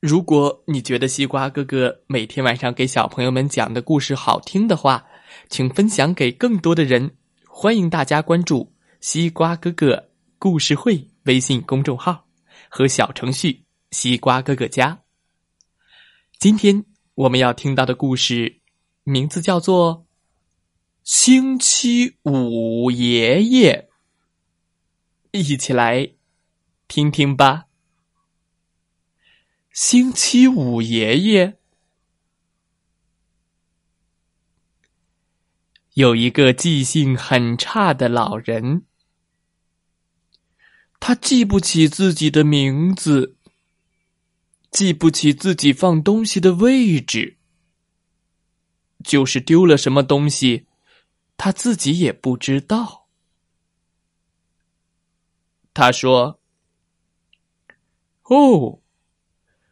如果你觉得西瓜哥哥每天晚上给小朋友们讲的故事好听的话，请分享给更多的人。欢迎大家关注“西瓜哥哥故事会”微信公众号和小程序“西瓜哥哥家”。今天我们要听到的故事名字叫做《星期五爷爷》，一起来听听吧。星期五爷爷有一个记性很差的老人，他记不起自己的名字，记不起自己放东西的位置，就是丢了什么东西，他自己也不知道。他说：“哦。”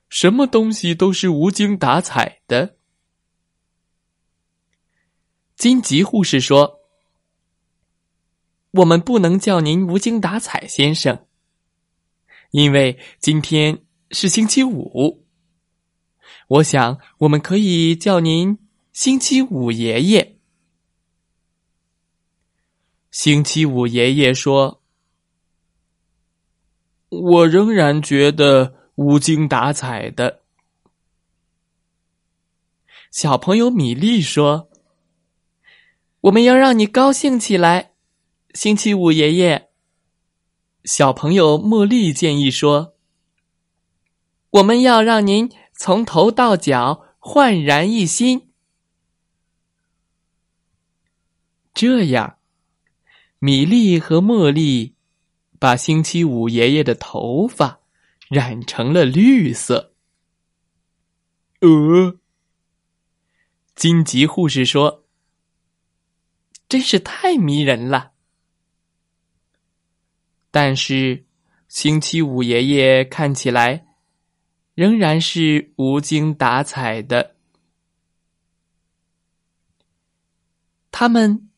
什么东西都是无精打采的。金吉护士说：“我们不能叫您无精打采先生，因为今天是星期五。我想我们可以叫您星期五爷爷。”星期五爷爷说：“我仍然觉得。”无精打采的小朋友米粒说：“我们要让你高兴起来，星期五爷爷。”小朋友茉莉建议说：“我们要让您从头到脚焕然一新。”这样，米粒和茉莉把星期五爷爷的头发。染成了绿色。呃，荆棘护士说：“真是太迷人了。”但是，星期五爷爷看起来仍然是无精打采的。他们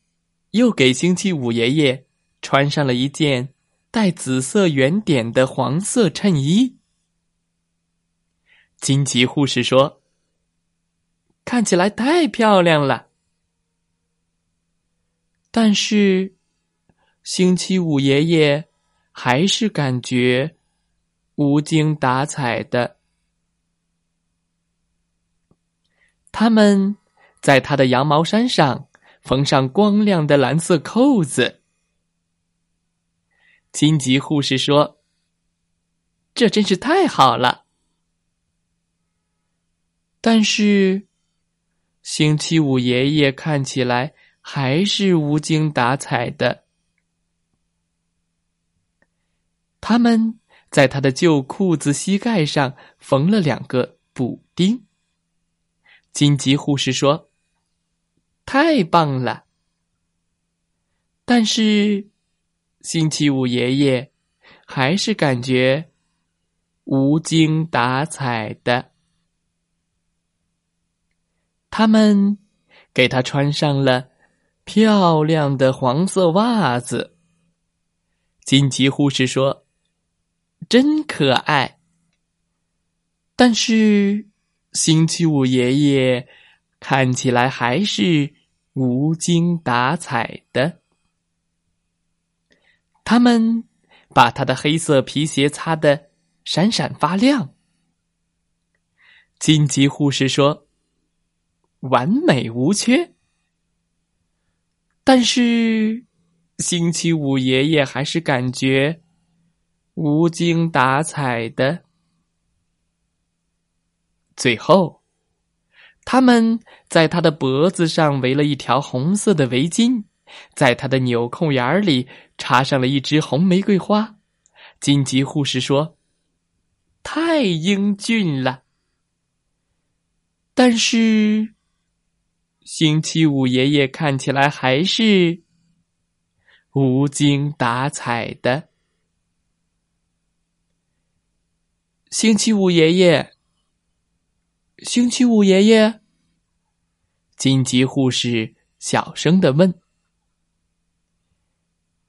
又给星期五爷爷穿上了一件。带紫色圆点的黄色衬衣，荆棘护士说：“看起来太漂亮了。”但是，星期五爷爷还是感觉无精打采的。他们在他的羊毛衫上缝上光亮的蓝色扣子。金吉护士说：“这真是太好了。”但是，星期五爷爷看起来还是无精打采的。他们在他的旧裤子膝盖上缝了两个补丁。金吉护士说：“太棒了。”但是。星期五爷爷还是感觉无精打采的。他们给他穿上了漂亮的黄色袜子。金吉护士说：“真可爱。”但是星期五爷爷看起来还是无精打采的。他们把他的黑色皮鞋擦得闪闪发亮。金吉护士说：“完美无缺。”但是星期五爷爷还是感觉无精打采的。最后，他们在他的脖子上围了一条红色的围巾。在他的纽扣眼里插上了一枝红玫瑰花，荆棘护士说：“太英俊了。”但是，星期五爷爷看起来还是无精打采的。星期五爷爷，星期五爷爷，紧急护士小声的问：“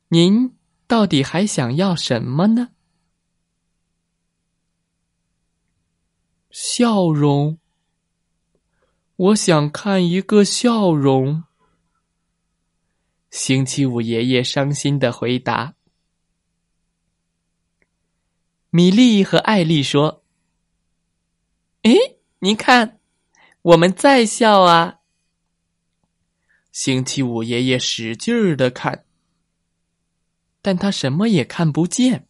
您到底还想要什么呢？”笑容，我想看一个笑容。星期五爷爷伤心的回答。米莉和艾丽说：“哎，您看，我们在笑啊。”星期五爷爷使劲儿的看，但他什么也看不见。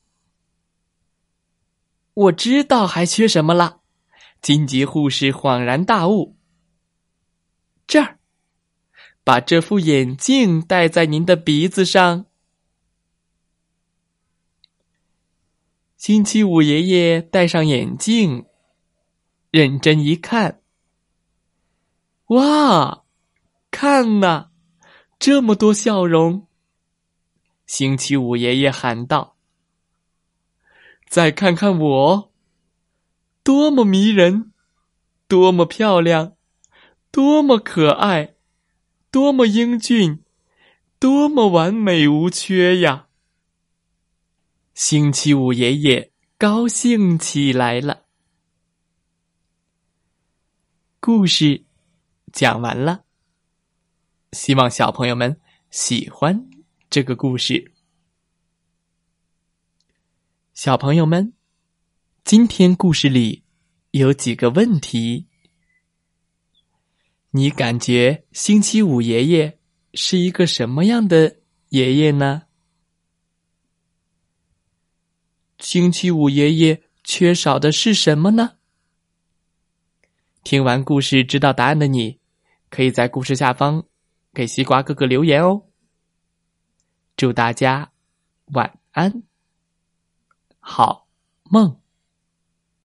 我知道还缺什么了。紧急护士恍然大悟：“这儿，把这副眼镜戴在您的鼻子上。”星期五爷爷戴上眼镜，认真一看，哇，看呐，这么多笑容！星期五爷爷喊道：“再看看我。”多么迷人，多么漂亮，多么可爱，多么英俊，多么完美无缺呀！星期五爷爷高兴起来了。故事讲完了，希望小朋友们喜欢这个故事。小朋友们。今天故事里有几个问题，你感觉星期五爷爷是一个什么样的爷爷呢？星期五爷爷缺少的是什么呢？听完故事知道答案的你，可以在故事下方给西瓜哥哥留言哦。祝大家晚安，好梦。